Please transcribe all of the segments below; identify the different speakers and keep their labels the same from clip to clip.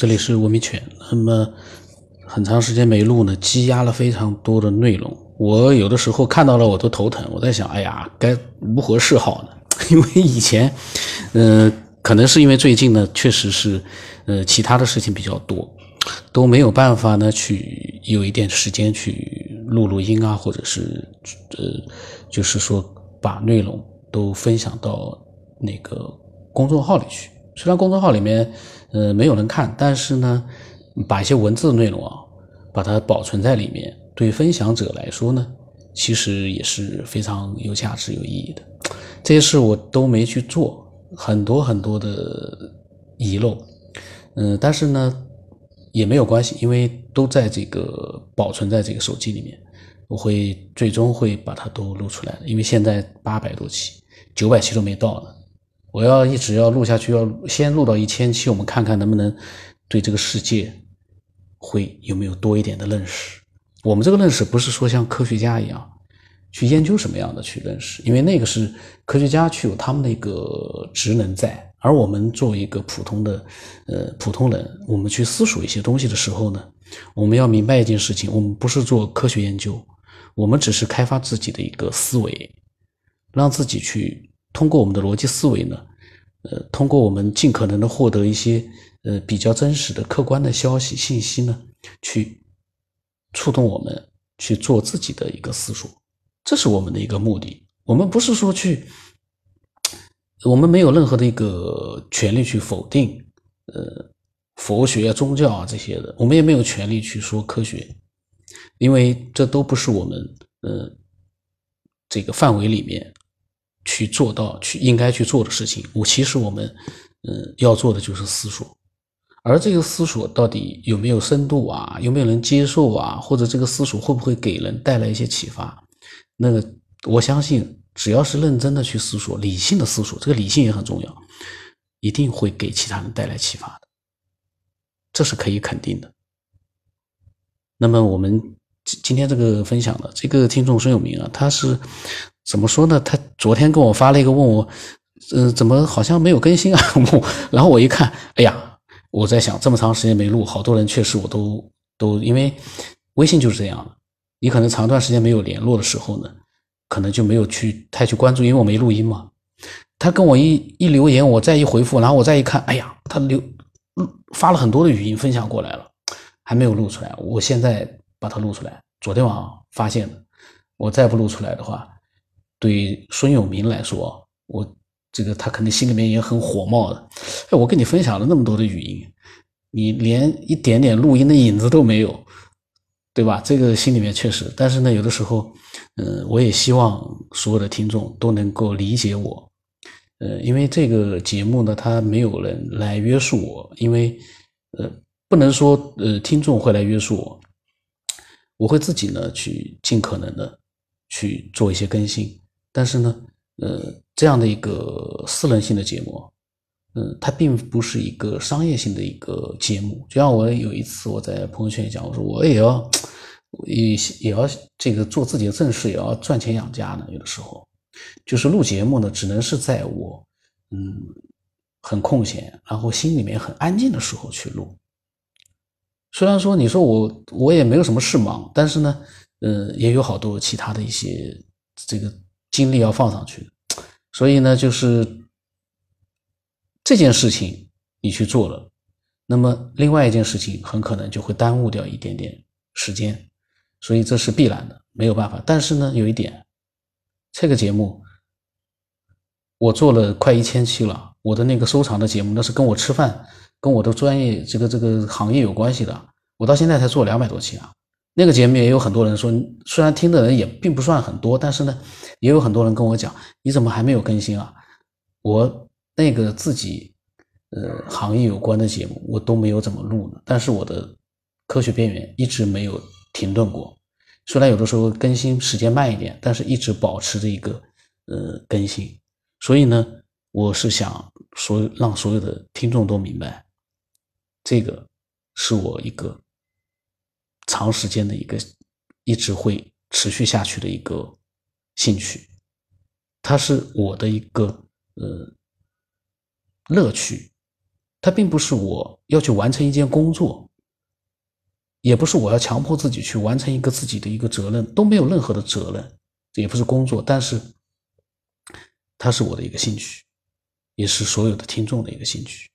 Speaker 1: 这里是文明犬。那么很长时间没录呢，积压了非常多的内容。我有的时候看到了我都头疼，我在想，哎呀，该如何是好呢？因为以前，呃，可能是因为最近呢，确实是，呃，其他的事情比较多，都没有办法呢去有一点时间去录录音啊，或者是，呃，就是说把内容都分享到那个公众号里去。虽然公众号里面，呃，没有人看，但是呢，把一些文字内容啊，把它保存在里面，对分享者来说呢，其实也是非常有价值、有意义的。这些事我都没去做，很多很多的遗漏，嗯，但是呢，也没有关系，因为都在这个保存在这个手机里面，我会最终会把它都录出来的。因为现在八百多期，九百期都没到呢。我要一直要录下去，要先录到一千期，我们看看能不能对这个世界会有没有多一点的认识。我们这个认识不是说像科学家一样去研究什么样的去认识，因为那个是科学家去有他们的一个职能在，而我们作为一个普通的呃普通人，我们去思索一些东西的时候呢，我们要明白一件事情：我们不是做科学研究，我们只是开发自己的一个思维，让自己去。通过我们的逻辑思维呢，呃，通过我们尽可能的获得一些呃比较真实的、客观的消息信息呢，去触动我们去做自己的一个思索，这是我们的一个目的。我们不是说去，我们没有任何的一个权利去否定呃佛学啊、宗教啊这些的，我们也没有权利去说科学，因为这都不是我们呃这个范围里面。去做到去应该去做的事情，我其实我们，嗯，要做的就是思索，而这个思索到底有没有深度啊，有没有人接受啊，或者这个思索会不会给人带来一些启发？那个我相信，只要是认真的去思索，理性的思索，这个理性也很重要，一定会给其他人带来启发的，这是可以肯定的。那么我们今天这个分享的这个听众孙有明啊，他是。怎么说呢？他昨天跟我发了一个问我，呃，怎么好像没有更新啊？然后我一看，哎呀，我在想，这么长时间没录，好多人确实我都都因为微信就是这样，你可能长段时间没有联络的时候呢，可能就没有去太去关注，因为我没录音嘛。他跟我一一留言，我再一回复，然后我再一看，哎呀，他留发了很多的语音分享过来了，还没有录出来，我现在把它录出来。昨天晚上发现的，我再不录出来的话。对孙永明来说，我这个他肯定心里面也很火冒的。哎，我跟你分享了那么多的语音，你连一点点录音的影子都没有，对吧？这个心里面确实。但是呢，有的时候，嗯，我也希望所有的听众都能够理解我，呃，因为这个节目呢，它没有人来约束我，因为呃，不能说呃，听众会来约束我，我会自己呢去尽可能的去做一些更新。但是呢，呃，这样的一个私人性的节目，嗯，它并不是一个商业性的一个节目。就像我有一次我在朋友圈也讲，我说我也要也也要这个做自己的正事，也要赚钱养家呢。有的时候，就是录节目呢，只能是在我嗯很空闲，然后心里面很安静的时候去录。虽然说你说我我也没有什么事忙，但是呢，呃，也有好多其他的一些这个。精力要放上去，所以呢，就是这件事情你去做了，那么另外一件事情很可能就会耽误掉一点点时间，所以这是必然的，没有办法。但是呢，有一点，这个节目我做了快一千期了，我的那个收藏的节目，那是跟我吃饭、跟我的专业这个这个行业有关系的，我到现在才做两百多期啊。那个节目也有很多人说，虽然听的人也并不算很多，但是呢，也有很多人跟我讲，你怎么还没有更新啊？我那个自己呃行业有关的节目，我都没有怎么录呢。但是我的科学边缘一直没有停顿过，虽然有的时候更新时间慢一点，但是一直保持着一个呃更新。所以呢，我是想说，让所有的听众都明白，这个是我一个。长时间的一个一直会持续下去的一个兴趣，它是我的一个呃乐趣，它并不是我要去完成一件工作，也不是我要强迫自己去完成一个自己的一个责任，都没有任何的责任，也不是工作，但是它是我的一个兴趣，也是所有的听众的一个兴趣。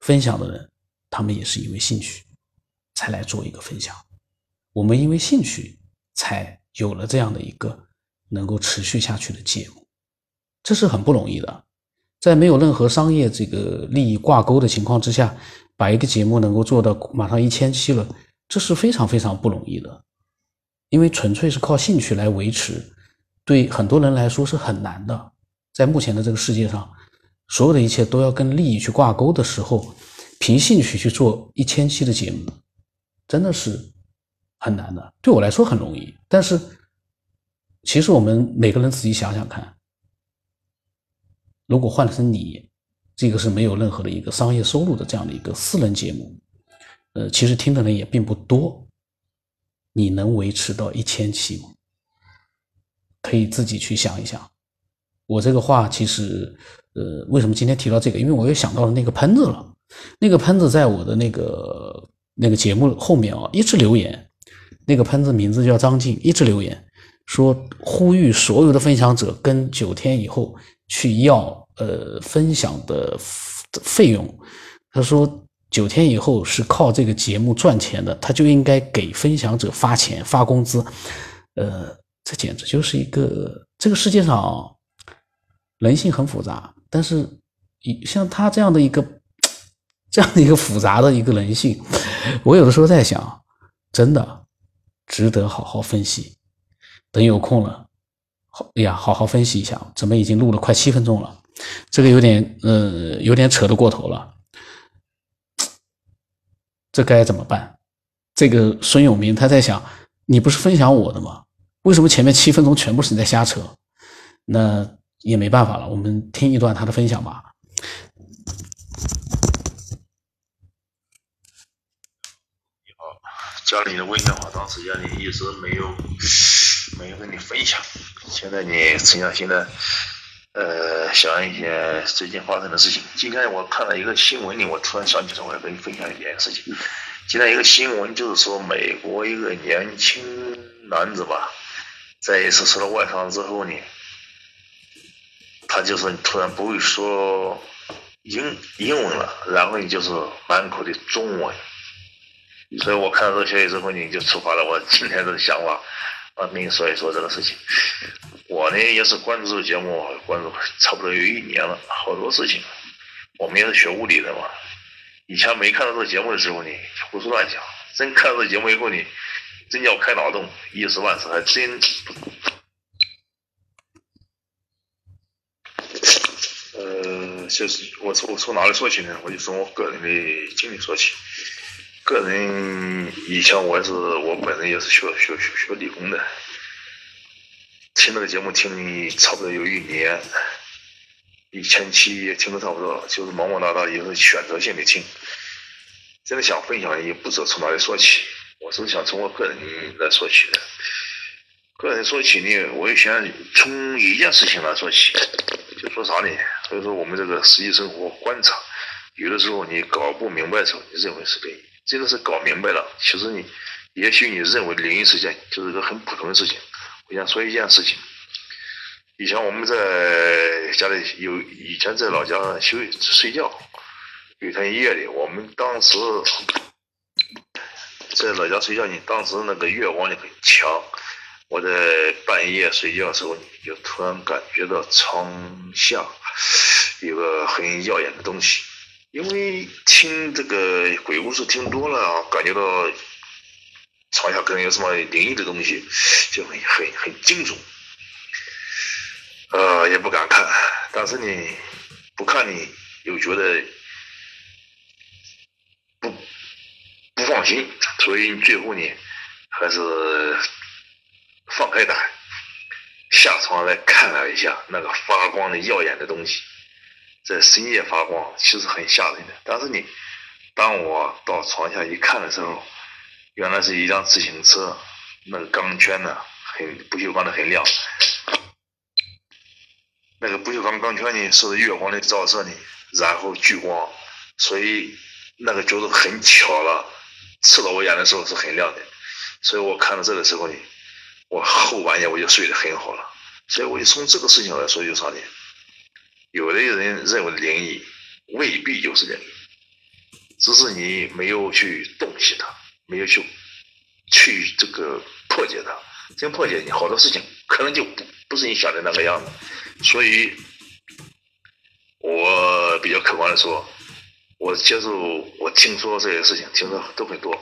Speaker 1: 分享的人，他们也是因为兴趣才来做一个分享，我们因为兴趣才有了这样的一个能够持续下去的节目，这是很不容易的。在没有任何商业这个利益挂钩的情况之下，把一个节目能够做到马上一千期了，这是非常非常不容易的。因为纯粹是靠兴趣来维持，对很多人来说是很难的。在目前的这个世界上，所有的一切都要跟利益去挂钩的时候，凭兴趣去做一千期的节目，真的是很难的。对我来说很容易，但是其实我们每个人自己想想看。如果换成你，这个是没有任何的一个商业收入的这样的一个私人节目，呃，其实听的人也并不多，你能维持到一千期吗？可以自己去想一想。我这个话其实，呃，为什么今天提到这个？因为我又想到了那个喷子了。那个喷子在我的那个那个节目后面啊，一直留言。那个喷子名字叫张静，一直留言说呼吁所有的分享者跟九天以后。去要呃分享的费用，他说九天以后是靠这个节目赚钱的，他就应该给分享者发钱发工资，呃，这简直就是一个这个世界上人性很复杂，但是像他这样的一个这样的一个复杂的一个人性，我有的时候在想，真的值得好好分析，等有空了。好哎呀，好好分析一下，怎么已经录了快七分钟了？这个有点，呃，有点扯得过头了。这该怎么办？这个孙永明他在想，你不是分享我的吗？为什么前面七分钟全部是你在瞎扯？那也没办法了，我们听一段他的分享吧。
Speaker 2: 你好，家里的问题话，当时家里一直没有。没有跟你分享，现在你沉下心来，呃，想一些最近发生的事情。今天我看了一个新闻里，我突然想起来，我要跟你分享一件事情。今天一个新闻就是说，美国一个年轻男子吧，在一次受了外伤之后呢，他就是突然不会说英英文了，然后就是满口的中文。所以我看到这个消息之后呢，就触发了我今天的想法。啊，跟你说一说这个事情。我呢也是关注这个节目，关注差不多有一年了，好多事情。我们也是学物理的嘛，以前没看到这个节目的时候呢，胡说乱讲。真看到这个节目以后呢，真叫开脑洞，一时半时还真。呃，就是我从我从哪里说起呢？我就从我个人的经历说起。个人以前我也是，我本人也是学学学学理工的，听那个节目听差不多有一年，一千期也听的差不多，就是忙忙叨叨也是选择性的听。真的想分享也不知道从哪里说起，我是想从我个人来说起的。个人说起呢，我也想从一件事情来说起，就说啥呢？所以说我们这个实际生活观察，有的时候你搞不明白的时候，你认为是对。真的是搞明白了，其实你，也许你认为灵异事件就是个很普通的事情。我想说一件事情，以前我们在家里有，以前在老家休睡觉，有一天夜里，我们当时在老家睡觉你，当时那个月光就很强，我在半夜睡觉的时候，你就突然感觉到床下有个很耀眼的东西。因为听这个鬼故事听多了，感觉到床下可能有什么灵异的东西，就很很很惊悚。呃，也不敢看，但是你不看你又觉得不不放心，所以最后呢，还是放开胆下床来看了一下那个发光的耀眼的东西。在深夜发光，其实很吓人的。但是你，当我到床下一看的时候，原来是一辆自行车，那个钢圈呢，很不锈钢的很亮。那个不锈钢钢圈呢，受到月光的照射呢，然后聚光，所以那个就是很巧了，刺到我眼的时候是很亮的，所以我看到这个时候呢，我后半夜我就睡得很好了。所以我就从这个事情来说，就啥呢？有的人认为灵异未必就是灵，只是你没有去洞悉它，没有去去这个破解它。真破解，你好多事情可能就不不是你想的那个样子。所以，我比较客观的说，我接受我听说这些事情，听说都很多。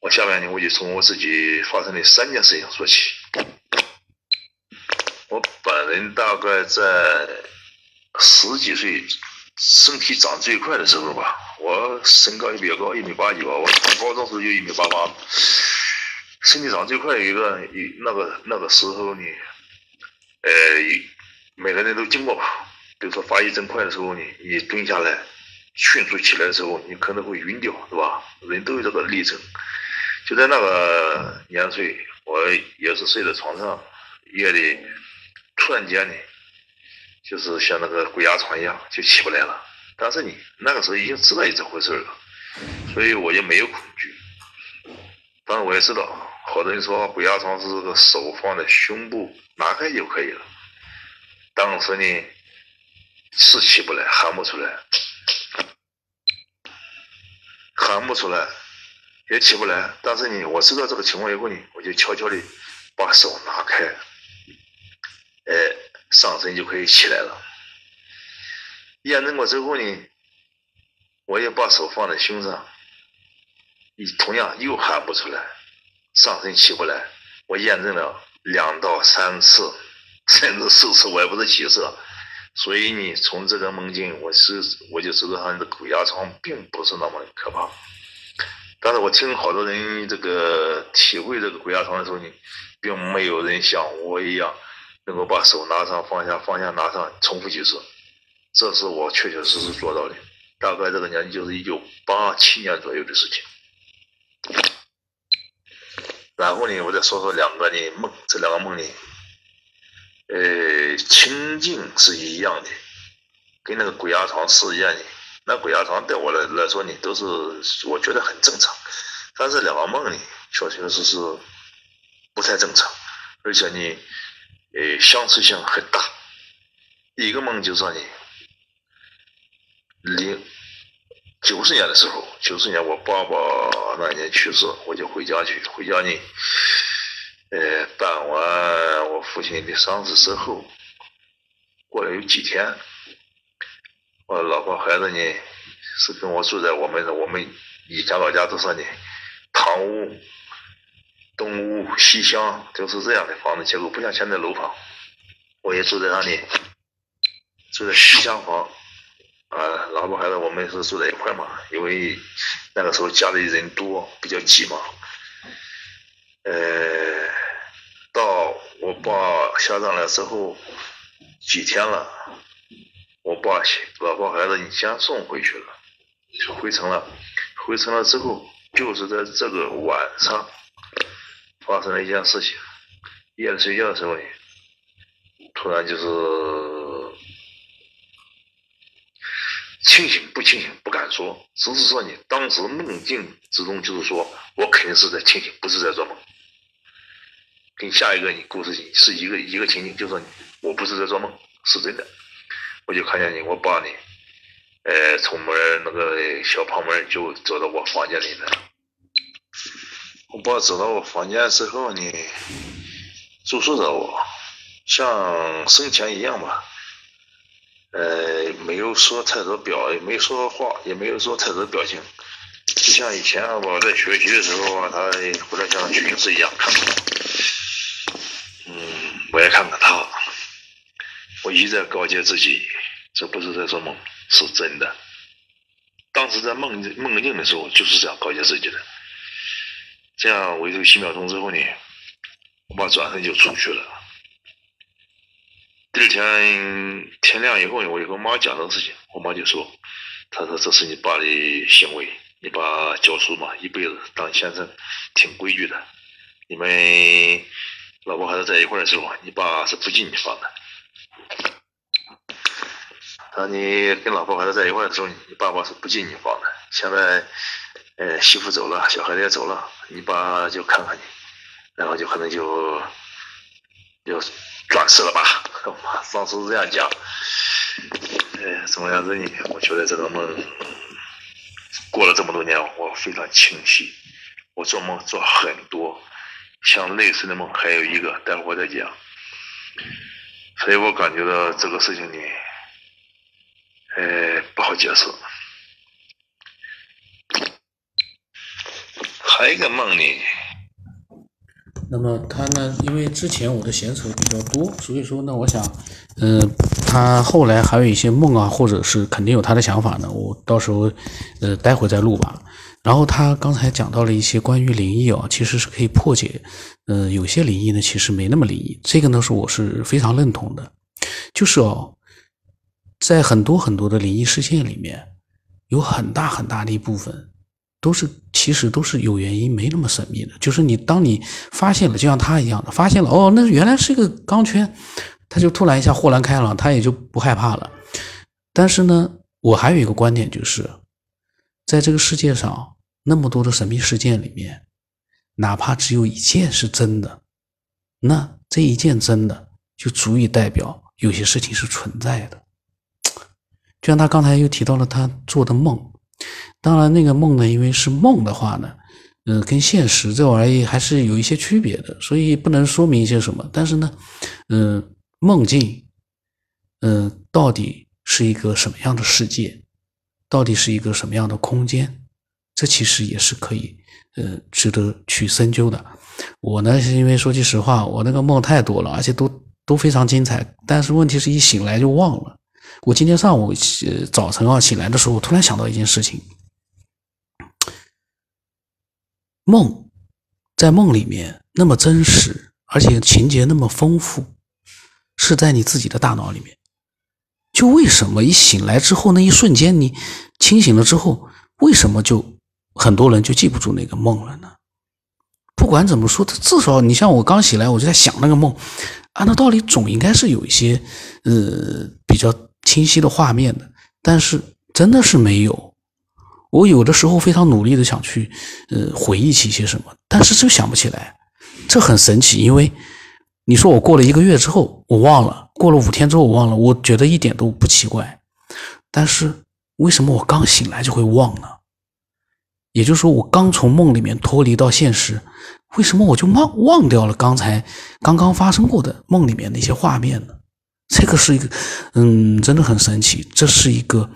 Speaker 2: 我下面呢，我就从我自己发生的三件事情说起。我本人大概在十几岁，身体长最快的时候吧，我身高也比较高，一米八几吧。我上高中时候就一米八八。身体长最快一个，一那个那个时候呢，呃，每个人都经过吧。比如说发育正快的时候呢，你蹲下来，迅速起来的时候，你可能会晕掉，是吧？人都有这个历程。就在那个年岁，我也是睡在床上，夜里突然间呢，就是像那个鬼压床一样，就起不来了。但是你那个时候已经知道有这回事了，所以我就没有恐惧。当然我也知道。好多人说鬼压床是这个手放在胸部拿开就可以了，当时呢是起不来，喊不出来，喊不出来，也起不来。但是呢，我知道这个情况以后呢，我就悄悄的把手拿开，哎，上身就可以起来了。验证过之后呢，我也把手放在胸上，同样又喊不出来。上身起不来，我验证了两到三次，甚至四次，我也不是几次。所以呢，从这个梦境，我是我就知道他的鬼压床并不是那么可怕。但是我听好多人这个体会这个鬼压床的时候呢，并没有人像我一样能够把手拿上放下放下拿上重复几次，这是我确确实实做到的。大概这个年纪就是一九八七年左右的事情。然后呢，我再说说两个呢梦，这两个梦呢，呃，情境是一样的，跟那个鬼压床是一样的。那鬼压床对我来来说呢，都是我觉得很正常，但是两个梦呢，确确实实不太正常，而且呢，呃，相似性很大。一个梦就是说呢，零。九十年的时候，九十年我爸爸那年去世，我就回家去。回家呢，呃，办完我父亲的丧事之后，过了有几天，我老婆孩子呢是跟我住在我们的我们以前老家都是呢，堂屋、东屋、西厢，都是这样的房子结构，不像现在楼房。我也住在那里，住在西厢房。啊，老婆孩子，我们是住在一块嘛，因为那个时候家里人多，比较挤嘛。呃，到我爸下葬了之后几天了，我爸老婆孩子你先送回去了，就回城了。回城了之后，就是在这个晚上发生了一件事情。夜里睡觉的时候呢，突然就是。清醒不清醒不敢说，只是说你当时梦境之中，就是说我肯定是在清醒，不是在做梦。跟下一个你故事是一个一个情景，就说我不是在做梦，是真的。我就看见你，我爸呢，呃，从门那个小旁门就走到我房间里面。我爸走到我房间之后呢，注视着我，像生前一样吧。呃，没有说太多表，也没说话，也没有说太多表情，就像以前我在学习的时候啊，他或者像群士一样看看。嗯，我也看看他。我一再告诫自己，这不是在做梦，是真的。当时在梦梦境的时候，就是这样告诫自己的。这样维持几秒钟之后呢，我爸转身就出去了。第二天天亮以后，我就跟我妈讲这个事情，我妈就说：“她说这是你爸的行为，你爸教书嘛，一辈子当先生，挺规矩的。你们老婆孩子在一块的时候，你爸是不进你房的。”当你跟老婆孩子在一块的时候，你爸爸是不进你房的。现在，呃，媳妇走了，小孩子也走了，你爸就看看你，然后就可能就就转世了吧？我上次是这样讲。呃，怎么样子呢？我觉得这个梦过了这么多年，我非常清晰。我做梦做很多，像类似的梦还有一个，待会儿我再讲。所以我感觉到这个事情呢，呃，不好解释。还有一个梦呢。
Speaker 1: 那么他呢？因为之前我的闲扯比较多，所以说呢，我想，嗯，他后来还有一些梦啊，或者是肯定有他的想法呢。我到时候，呃，待会再录吧。然后他刚才讲到了一些关于灵异啊，其实是可以破解。呃，有些灵异呢，其实没那么灵异。这个呢，是我是非常认同的。就是哦，在很多很多的灵异事件里面，有很大很大的一部分。都是其实都是有原因，没那么神秘的。就是你当你发现了，就像他一样的发现了，哦，那原来是一个钢圈，他就突然一下豁然开朗，他也就不害怕了。但是呢，我还有一个观点，就是在这个世界上那么多的神秘事件里面，哪怕只有一件是真的，那这一件真的就足以代表有些事情是存在的。就像他刚才又提到了他做的梦。当然，那个梦呢，因为是梦的话呢，嗯，跟现实这玩意还是有一些区别的，所以不能说明一些什么。但是呢，嗯，梦境，嗯，到底是一个什么样的世界，到底是一个什么样的空间，这其实也是可以，呃，值得去深究的。我呢，是因为说句实话，我那个梦太多了，而且都都非常精彩，但是问题是一醒来就忘了。我今天上午呃早晨啊醒来的时候，我突然想到一件事情。梦，在梦里面那么真实，而且情节那么丰富，是在你自己的大脑里面。就为什么一醒来之后那一瞬间，你清醒了之后，为什么就很多人就记不住那个梦了呢？不管怎么说，他至少你像我刚醒来，我就在想那个梦，按照道理总应该是有一些呃比较清晰的画面的，但是真的是没有。我有的时候非常努力的想去，呃，回忆起一些什么，但是就想不起来，这很神奇。因为你说我过了一个月之后我忘了，过了五天之后我忘了，我觉得一点都不奇怪。但是为什么我刚醒来就会忘呢？也就是说，我刚从梦里面脱离到现实，为什么我就忘忘掉了刚才刚刚发生过的梦里面那些画面呢？这个是一个，嗯，真的很神奇。这是一个。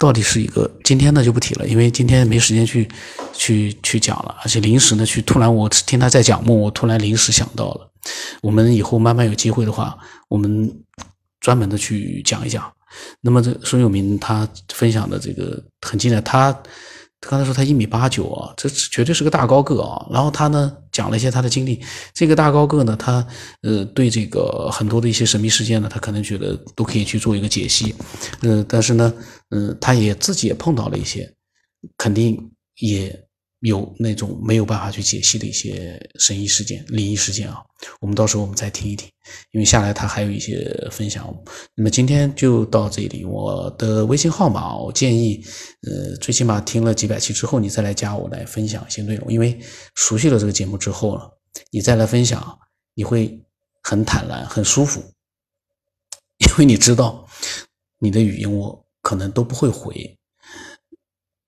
Speaker 1: 到底是一个今天呢就不提了，因为今天没时间去去去讲了，而且临时呢去突然我听他在讲梦，我突然临时想到了，我们以后慢慢有机会的话，我们专门的去讲一讲。那么这孙友明他分享的这个很精彩，他。他刚才说他一米八九啊，这绝对是个大高个啊。然后他呢讲了一些他的经历。这个大高个呢，他呃对这个很多的一些神秘事件呢，他可能觉得都可以去做一个解析。呃，但是呢，嗯，他也自己也碰到了一些，肯定也。有那种没有办法去解析的一些神异事件、灵异事件啊，我们到时候我们再听一听，因为下来他还有一些分享。那么今天就到这里，我的微信号码，我建议，呃，最起码听了几百期之后，你再来加我来分享一些内容，因为熟悉了这个节目之后呢，你再来分享，你会很坦然、很舒服，因为你知道你的语音我可能都不会回。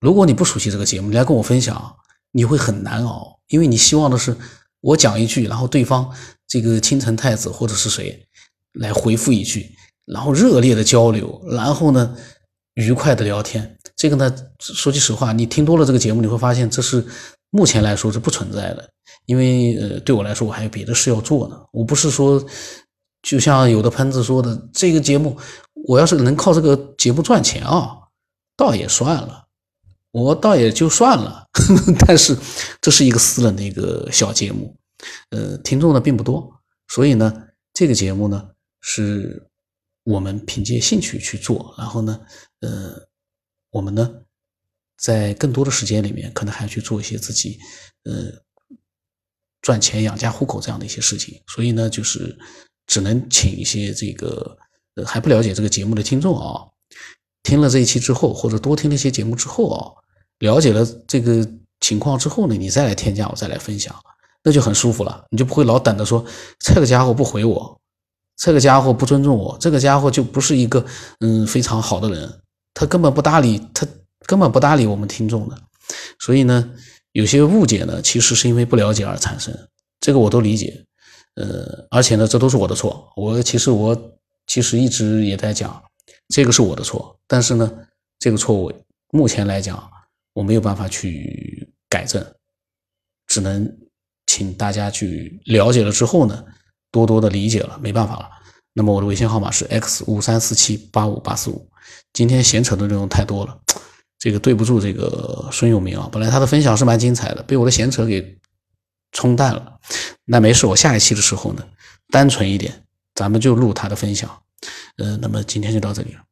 Speaker 1: 如果你不熟悉这个节目，你来跟我分享。你会很难熬，因为你希望的是我讲一句，然后对方这个青城太子或者是谁来回复一句，然后热烈的交流，然后呢愉快的聊天。这个呢，说句实话，你听多了这个节目，你会发现这是目前来说是不存在的，因为呃对我来说我还有别的事要做呢。我不是说就像有的喷子说的，这个节目我要是能靠这个节目赚钱啊，倒也算了。我倒也就算了，但是这是一个私人的一个小节目，呃，听众呢并不多，所以呢，这个节目呢是我们凭借兴趣去做，然后呢，呃，我们呢在更多的时间里面，可能还要去做一些自己呃赚钱养家糊口这样的一些事情，所以呢，就是只能请一些这个呃还不了解这个节目的听众啊。听了这一期之后，或者多听了一些节目之后啊，了解了这个情况之后呢，你再来添加我，再来分享，那就很舒服了，你就不会老等着说这个家伙不回我，这个家伙不尊重我，这个家伙就不是一个嗯非常好的人，他根本不搭理他，根本不搭理我们听众的。所以呢，有些误解呢，其实是因为不了解而产生，这个我都理解。呃，而且呢，这都是我的错。我其实我其实一直也在讲，这个是我的错。但是呢，这个错误目前来讲我没有办法去改正，只能请大家去了解了之后呢，多多的理解了，没办法了。那么我的微信号码是 x 五三四七八五八四五。今天闲扯的内容太多了，这个对不住这个孙永明啊。本来他的分享是蛮精彩的，被我的闲扯给冲淡了。那没事，我下一期的时候呢，单纯一点，咱们就录他的分享。呃，那么今天就到这里了。